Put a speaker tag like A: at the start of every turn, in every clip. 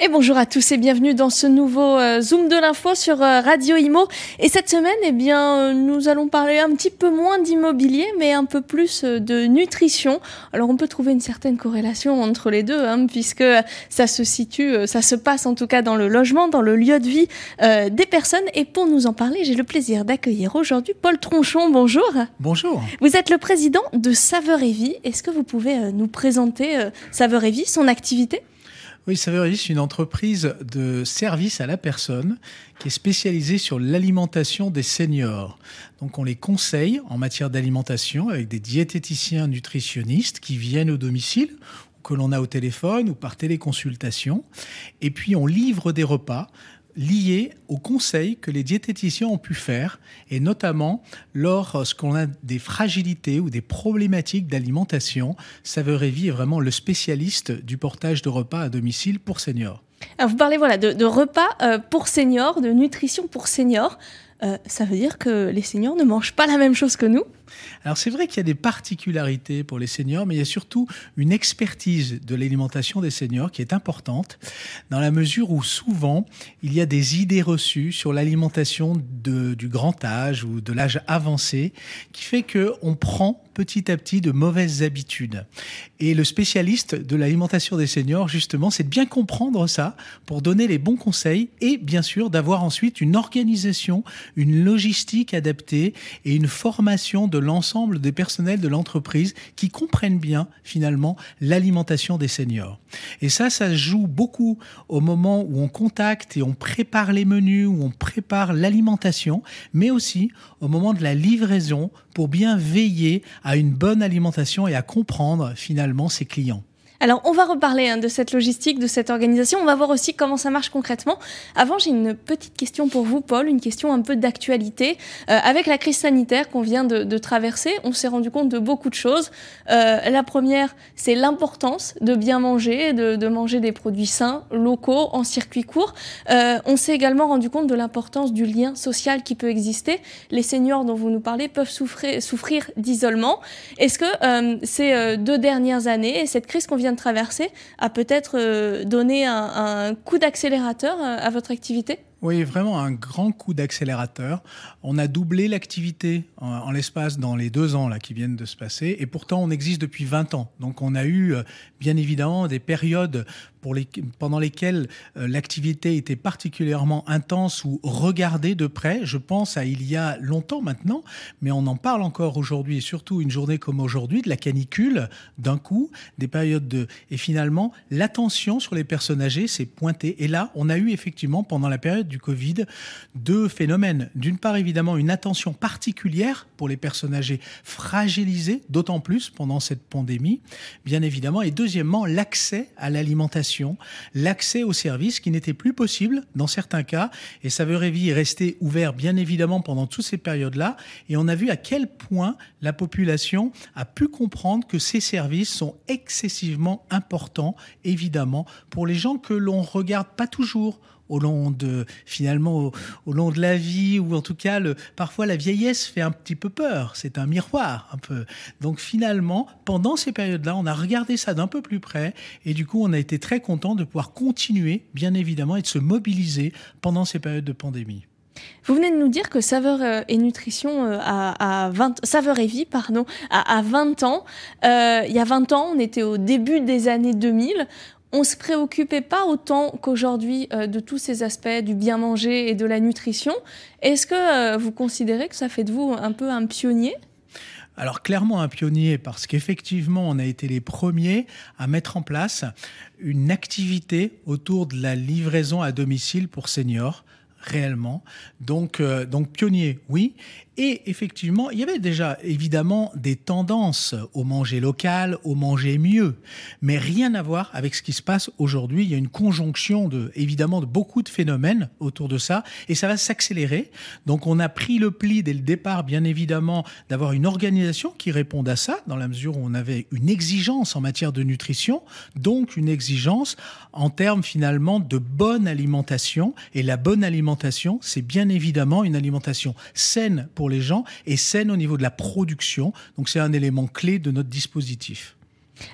A: Et bonjour à tous et bienvenue dans ce nouveau euh, Zoom de l'info sur euh, Radio Imo. Et cette semaine, eh bien, euh, nous allons parler un petit peu moins d'immobilier, mais un peu plus de nutrition. Alors, on peut trouver une certaine corrélation entre les deux, hein, puisque ça se situe, ça se passe en tout cas dans le logement, dans le lieu de vie des personnes. Et pour nous en parler, j'ai le plaisir d'accueillir aujourd'hui Paul Tronchon. Bonjour.
B: Bonjour.
A: Vous êtes le président de Saveur et Vie. Est-ce que vous pouvez nous présenter Saveur et Vie, son activité?
B: Oui, Saveur c'est une entreprise de service à la personne qui est spécialisée sur l'alimentation des seniors. Donc on les conseille en matière d'alimentation avec des diététiciens nutritionnistes qui viennent au domicile que l'on a au téléphone ou par téléconsultation. Et puis on livre des repas liées aux conseils que les diététiciens ont pu faire, et notamment lorsqu'on a des fragilités ou des problématiques d'alimentation. Saveur et est vraiment le spécialiste du portage de repas à domicile pour seniors.
A: Alors vous parlez voilà, de, repas euh, pour seniors, de nutrition pour seniors. Euh, ça veut dire que les seniors ne mangent pas la même chose que nous?
B: Alors c'est vrai qu'il y a des particularités pour les seniors, mais il y a surtout une expertise de l'alimentation des seniors qui est importante, dans la mesure où souvent il y a des idées reçues sur l'alimentation du grand âge ou de l'âge avancé, qui fait qu'on prend petit à petit de mauvaises habitudes. Et le spécialiste de l'alimentation des seniors, justement, c'est de bien comprendre ça pour donner les bons conseils et bien sûr d'avoir ensuite une organisation, une logistique adaptée et une formation de l'ensemble des personnels de l'entreprise qui comprennent bien finalement l'alimentation des seniors. Et ça, ça joue beaucoup au moment où on contacte et on prépare les menus, où on prépare l'alimentation, mais aussi au moment de la livraison pour bien veiller à une bonne alimentation et à comprendre finalement ses clients.
A: Alors, on va reparler hein, de cette logistique, de cette organisation. On va voir aussi comment ça marche concrètement. Avant, j'ai une petite question pour vous, Paul, une question un peu d'actualité. Euh, avec la crise sanitaire qu'on vient de, traverser, on s'est rendu compte de beaucoup de choses. Euh, la première, c'est l'importance de bien manger, de, manger des produits sains, locaux, en circuit court. Euh, on s'est également rendu compte de l'importance du lien social qui peut exister. Les seniors dont vous nous parlez peuvent souffrir, souffrir d'isolement. Est-ce que ces deux dernières années, cette crise qu'on vient traverser a peut-être euh, donné un, coup d'accélérateur euh, à votre activité?
B: Oui, vraiment un grand coup d'accélérateur. On a doublé l'activité en, l'espace dans les deux ans là, qui viennent de se passer. Et pourtant, on existe depuis 20 ans. Donc, on a eu, euh, bien évidemment, des périodes pendant lesquelles euh, l'activité était particulièrement intense ou regardée de près. Je pense à il y a longtemps maintenant, mais on en parle encore aujourd'hui, et surtout une journée comme aujourd'hui, de la canicule, d'un coup, des périodes de... Et finalement, l'attention sur les personnes âgées s'est pointée. Et là, on a eu effectivement, pendant la période du Covid deux phénomènes. D'une part, évidemment, une attention particulière pour les personnes âgées fragilisées, d'autant plus pendant cette pandémie, bien évidemment. Et deuxièmement, l'accès à l'alimentation, l'accès aux services qui n'était plus possible dans certains cas. Et Saveur-et-Vie est resté ouvert, bien évidemment, pendant toutes ces périodes-là. Et on a vu à quel point la population a pu comprendre que ces services sont excessivement importants, évidemment, pour les gens que l'on regarde pas toujours au long de finalement au, long de la vie ou en tout cas parfois la vieillesse fait un petit peu peur. C'est un miroir un peu. Donc finalement pendant ces périodes là on a regardé ça d'un peu plus près et du coup on a été très content de pouvoir continuer bien évidemment et de se mobiliser pendant ces périodes de pandémie.
A: Vous venez de nous dire que Saveur euh, et Nutrition euh, à, 20, Saveur et Vie, pardon, à, 20 ans. Euh, il y a 20 ans, on était au début des années 2000 on se préoccupait pas autant qu'aujourd'hui euh, de tous ces aspects du bien manger et de la nutrition. Est-ce que euh, vous considérez que ça fait de vous un peu un pionnier?
B: Alors clairement un pionnier parce qu'effectivement on a été les premiers à mettre en place une activité autour de la livraison à domicile pour seniors réellement. Donc, euh, donc pionnier, oui. Et effectivement, il y avait déjà évidemment des tendances au manger local, au manger mieux, mais rien à voir avec ce qui se passe aujourd'hui. Il y a une conjonction de, évidemment, de beaucoup de phénomènes autour de ça, et ça va s'accélérer. Donc, on a pris le pli dès le départ, bien évidemment, d'avoir une organisation qui réponde à ça, dans la mesure où on avait une exigence en matière de nutrition, donc une exigence en termes finalement de bonne alimentation. Et la bonne alimentation c'est bien évidemment une alimentation saine pour les gens et saine au niveau de la production. Donc c'est un élément clé de notre dispositif.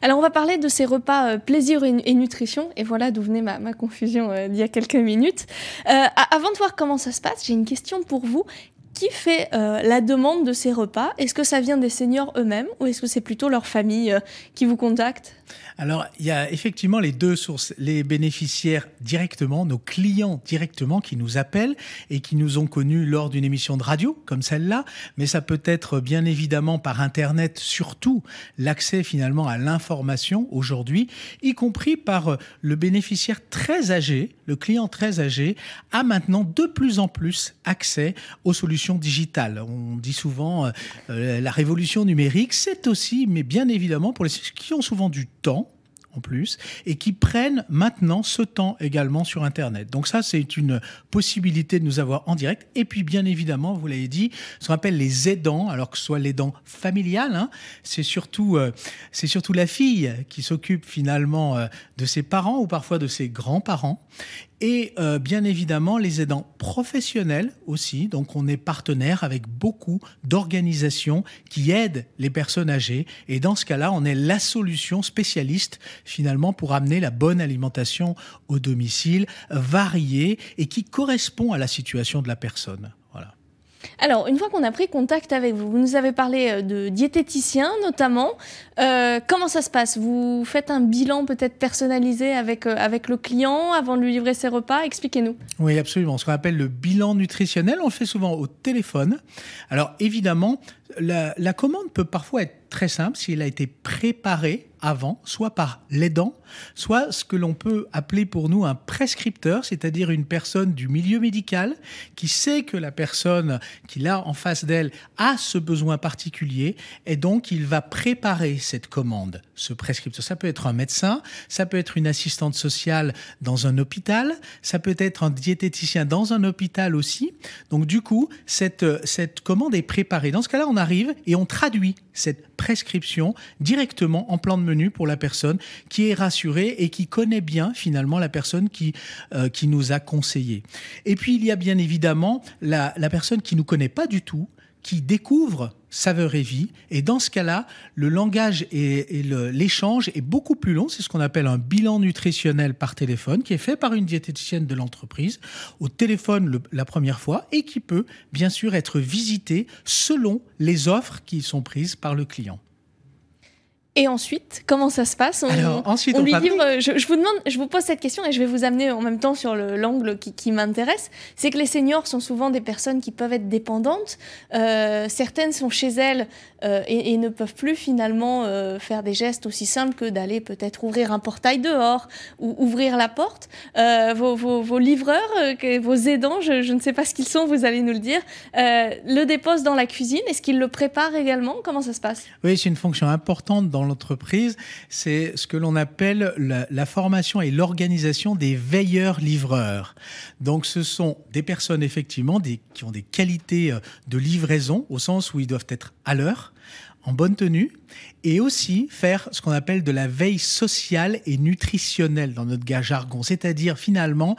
A: Alors on va parler de ces repas euh, plaisir et, nutrition, et voilà d'où venait ma, confusion euh, d'il y a quelques minutes. Euh, avant de voir comment ça se passe, j'ai une question pour vous. Qui fait la demande de ces repas? Est-ce que ça vient des seniors eux-mêmes ou est-ce que c'est plutôt leur famille qui vous contacte?
B: Alors, il y a effectivement les deux sources, les bénéficiaires directement, nos clients directement qui nous appellent et qui nous ont connus lors d'une émission de radio comme celle-là, mais ça peut être bien évidemment par Internet, surtout l'accès finalement à l'information aujourd'hui, y compris par le bénéficiaire très âgé, le client très âgé, a maintenant de plus en plus accès aux solutions digitales. On dit souvent euh, la révolution numérique, c'est aussi, mais bien évidemment pour les qui ont souvent du temps, en plus, et qui prennent maintenant ce temps également sur Internet. Donc ça, c'est une possibilité de nous avoir en direct. Et puis, bien évidemment, vous l'avez dit, ce qu'on appelle les aidants, alors que ce soit l'aidant familial, hein, c'est surtout, euh, surtout la fille qui s'occupe finalement euh, de ses parents ou parfois de ses grands-parents et euh, bien évidemment les aidants professionnels aussi. Donc on est partenaire avec beaucoup d'organisations qui aident les personnes âgées et dans ce cas-là, on est la solution spécialiste finalement pour amener la bonne alimentation au domicile, variée et qui correspond à la situation de la personne.
A: Alors, une fois qu'on a pris contact avec vous, vous nous avez parlé euh, de diététicien notamment. Euh, comment ça se passe? Vous faites un bilan peut-être personnalisé avec, euh, avec le client avant de lui livrer ses repas? Expliquez-nous.
B: Oui, absolument. Ce qu'on appelle le bilan nutritionnel, on le fait souvent au téléphone. Alors, évidemment, la, la commande peut parfois être très simple s'il a été préparé avant, soit par l'aidant, soit ce que l'on peut appeler pour nous un prescripteur, c'est-à-dire une personne du milieu médical qui sait que la personne qu'il a en face d'elle a ce besoin particulier et donc il va préparer cette commande, ce prescripteur. Ça peut être un médecin, ça peut être une assistante sociale dans un hôpital, ça peut être un diététicien dans un hôpital aussi. Donc du coup, cette, cette commande est préparée. Dans ce cas-là, on arrive et on traduit cette prescription directement en plan de menu pour la personne qui est rassurée et qui connaît bien finalement la personne qui, euh, qui nous a conseillé. Et puis il y a bien évidemment la, la personne qui ne nous connaît pas du tout, qui découvre saveur et vie. Et dans ce cas-là, le langage et, l'échange est beaucoup plus long. C'est ce qu'on appelle un bilan nutritionnel par téléphone, qui est fait par une diététicienne de l'entreprise au téléphone la première fois et qui peut bien sûr être visité selon les offres qui sont prises par le client.
A: Et ensuite, comment ça se passe?
B: Alors, ensuite, on, lui
A: livre. Je, vous demande, je vous pose cette question et je vais vous amener en même temps sur l'angle qui, qui m'intéresse. C'est que les seniors sont souvent des personnes qui peuvent être dépendantes. Euh, certaines sont chez elles euh, et, ne peuvent plus finalement euh, faire des gestes aussi simples que d'aller peut-être ouvrir un portail dehors ou ouvrir la porte. Vos, vos, vos, livreurs, vos aidants, je, je, ne sais pas ce qu'ils sont, vous allez nous le dire, le déposent dans la cuisine. Est-ce qu'ils le préparent également? Comment ça se passe?
B: Oui, c'est une fonction importante dans l'entreprise, c'est ce que l'on appelle la, formation et l'organisation des veilleurs-livreurs. Donc ce sont des personnes effectivement qui ont des qualités euh, de livraison au sens où ils doivent être à l'heure, en bonne tenue, et aussi faire ce qu'on appelle de la veille sociale et nutritionnelle dans notre jargon, c'est-à-dire finalement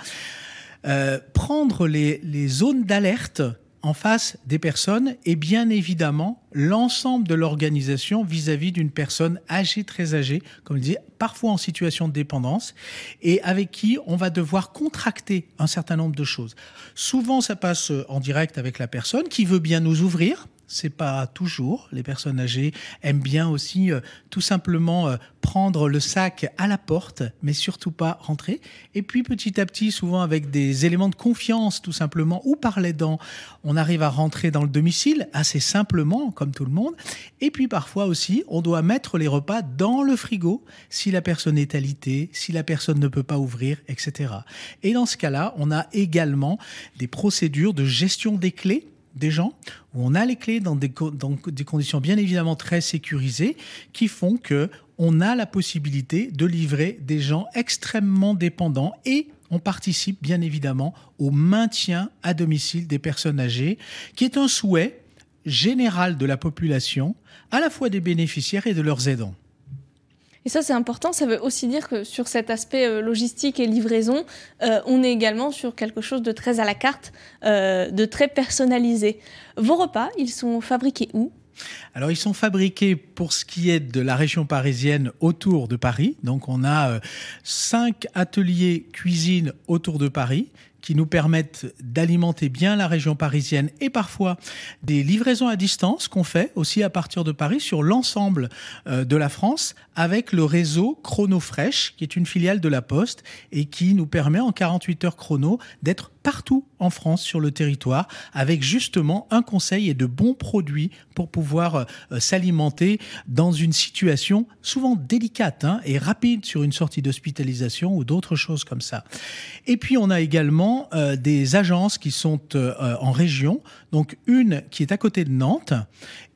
B: euh, prendre les zones d'alerte en face des personnes et bien évidemment l'ensemble de l'organisation vis-à-vis d'une personne âgée, très âgée, comme je disais, parfois en situation de dépendance, et avec qui on va devoir contracter un certain nombre de choses. Souvent, ça passe en direct avec la personne qui veut bien nous ouvrir, c'est pas toujours. Les personnes âgées aiment bien aussi euh, tout simplement euh, prendre le sac à la porte, mais surtout pas rentrer. Et puis petit à petit, souvent avec des éléments de confiance tout simplement, ou par les dents, on arrive à rentrer dans le domicile assez simplement, comme tout le monde. Et puis parfois aussi, on doit mettre les repas dans le frigo si la personne est alitée, si la personne ne peut pas ouvrir, etc. Et dans ce cas-là, on a également des procédures de gestion des clés des gens, où on a les clés dans des, conditions bien évidemment très sécurisées, qui font que on a la possibilité de livrer des gens extrêmement dépendants et on participe bien évidemment au maintien à domicile des personnes âgées, qui est un souhait général de la population, à la fois des bénéficiaires et de leurs aidants.
A: Et ça, c'est important. Ça veut aussi dire que sur cet aspect euh, logistique et livraison, euh, on est également sur quelque chose de très à la carte, euh, de très personnalisé. Vos repas, ils sont fabriqués où?
B: Alors ils sont fabriqués pour ce qui est de la région parisienne autour de Paris. Donc on a cinq ateliers cuisine autour de Paris qui nous permettent d'alimenter bien la région parisienne et parfois des livraisons à distance qu'on fait aussi à partir de Paris sur l'ensemble de la France avec le réseau Chrono Fresh, qui est une filiale de la Poste et qui nous permet en 48 heures chrono d'être partout en France sur le territoire avec justement un conseil et de bons produits pour pouvoir euh, s'alimenter dans une situation souvent délicate hein, et rapide sur une sortie d'hospitalisation ou d'autres choses comme ça. Et puis on a également euh, des agences qui sont euh, en région, donc une qui est à côté de Nantes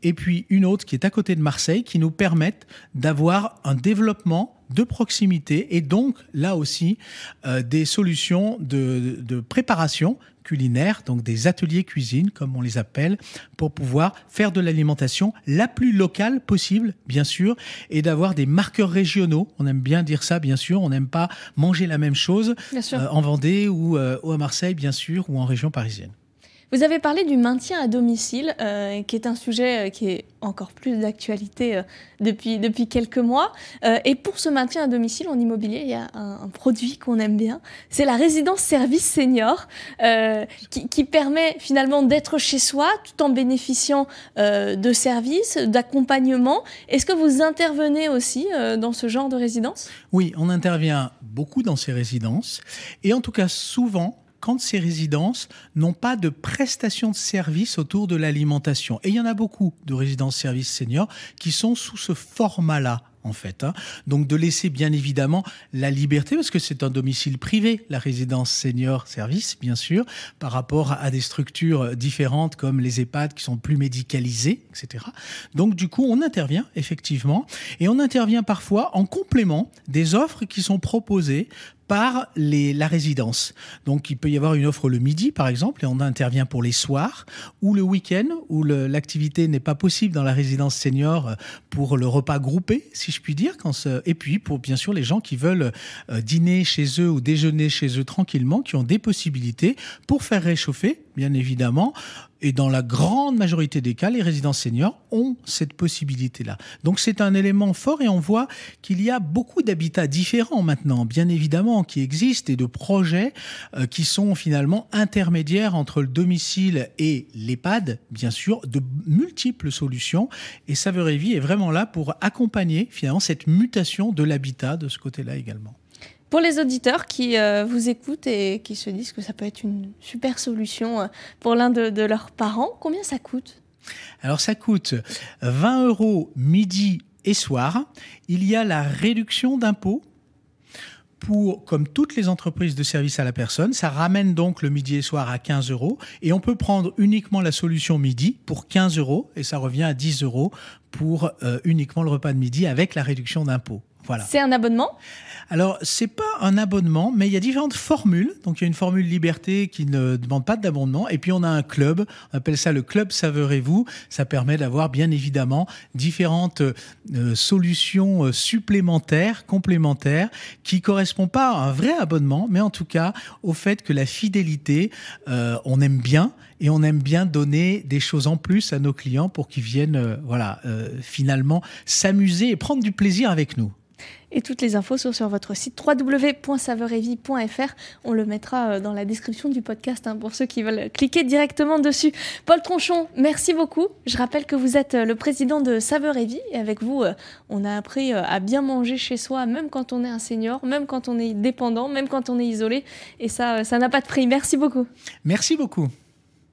B: et puis une autre qui est à côté de Marseille qui nous permettent d'avoir un développement de proximité et donc là aussi euh, des solutions de, préparation culinaire, donc des ateliers cuisine comme on les appelle, pour pouvoir faire de l'alimentation la plus locale possible, bien sûr, et d'avoir des marqueurs régionaux. On aime bien dire ça, bien sûr. On n'aime pas manger la même chose euh, en Vendée ou, euh, ou à Marseille, bien sûr, ou en région parisienne.
A: Vous avez parlé du maintien à domicile, euh, qui est un sujet euh, qui est encore plus d'actualité euh, depuis, depuis quelques mois. et pour ce maintien à domicile en immobilier, il y a un, produit qu'on aime bien, c'est la résidence service senior, qui, qui, permet finalement d'être chez soi tout en bénéficiant de services, d'accompagnement. Est-ce que vous intervenez aussi dans ce genre de résidence?
B: Oui, on intervient beaucoup dans ces résidences, et en tout cas souvent quand ces résidences n'ont pas de prestations de services autour de l'alimentation. Et il y en a beaucoup de résidences services seniors qui sont sous ce format-là en fait. Hein. Donc de laisser bien évidemment la liberté, parce que c'est un domicile privé, la résidence senior service, bien sûr, par rapport à des structures différentes comme les EHPAD qui sont plus médicalisées, etc. Donc du coup, on intervient effectivement, et on intervient parfois en complément des offres qui sont proposées par la résidence. Donc il peut y avoir une offre le midi, par exemple, et on intervient pour les soirs, ou le week-end, où l'activité n'est pas possible dans la résidence senior pour le repas groupé, si je puis dire. Et puis pour bien sûr les gens qui veulent euh, dîner chez eux ou déjeuner chez eux tranquillement, qui ont des possibilités pour faire réchauffer, bien évidemment, et dans la grande majorité des cas, les résidences seniors ont cette possibilité-là. Donc c'est un élément fort et on voit qu'il y a beaucoup d'habitats différents maintenant, bien évidemment, qui existent et de projets euh, qui sont finalement intermédiaires entre le domicile et l'EHPAD, bien sûr, de multiples solutions. Et Saveur est vraiment là pour accompagner finalement cette mutation de l'habitat de ce côté-là également.
A: Pour les auditeurs qui euh, vous écoutent et qui se disent que ça peut être une super solution euh, pour l'un de, leurs parents, combien ça coûte?
B: Alors ça coûte 20 euros midi et soir. Il y a la réduction d'impôt pour, comme toutes les entreprises de service à la personne, ça ramène donc le midi et soir à 15 euros et on peut prendre uniquement la solution midi pour 15 euros et ça revient à 10 euros pour euh, uniquement le repas de midi avec la réduction d'impôt. Voilà.
A: C'est un abonnement?
B: Alors, c'est pas un abonnement, mais il y a différentes formules. Donc, il y a une formule liberté qui ne demande pas d'abonnement. Et puis, on a un club. On appelle ça le club Saveurez-vous. Ça permet d'avoir, bien évidemment, différentes euh, solutions euh, supplémentaires, complémentaires, qui correspondent pas à un vrai abonnement, mais en tout cas au fait que la fidélité, euh, on aime bien et on aime bien donner des choses en plus à nos clients pour qu'ils viennent, voilà, finalement s'amuser et prendre du plaisir avec nous.
A: Et toutes les infos sont sur votre site www.saveurevie.fr. On le mettra euh, dans la description du podcast hein, pour ceux qui veulent cliquer directement dessus. Paul Tronchon, merci beaucoup. Je rappelle que vous êtes euh, le président de Saveur et Vie. Et avec vous, euh, on a appris à bien manger chez soi, même quand on est un senior, même quand on est dépendant, même quand on est isolé. Et ça, ça n'a pas de prix. Merci beaucoup.
B: Merci beaucoup.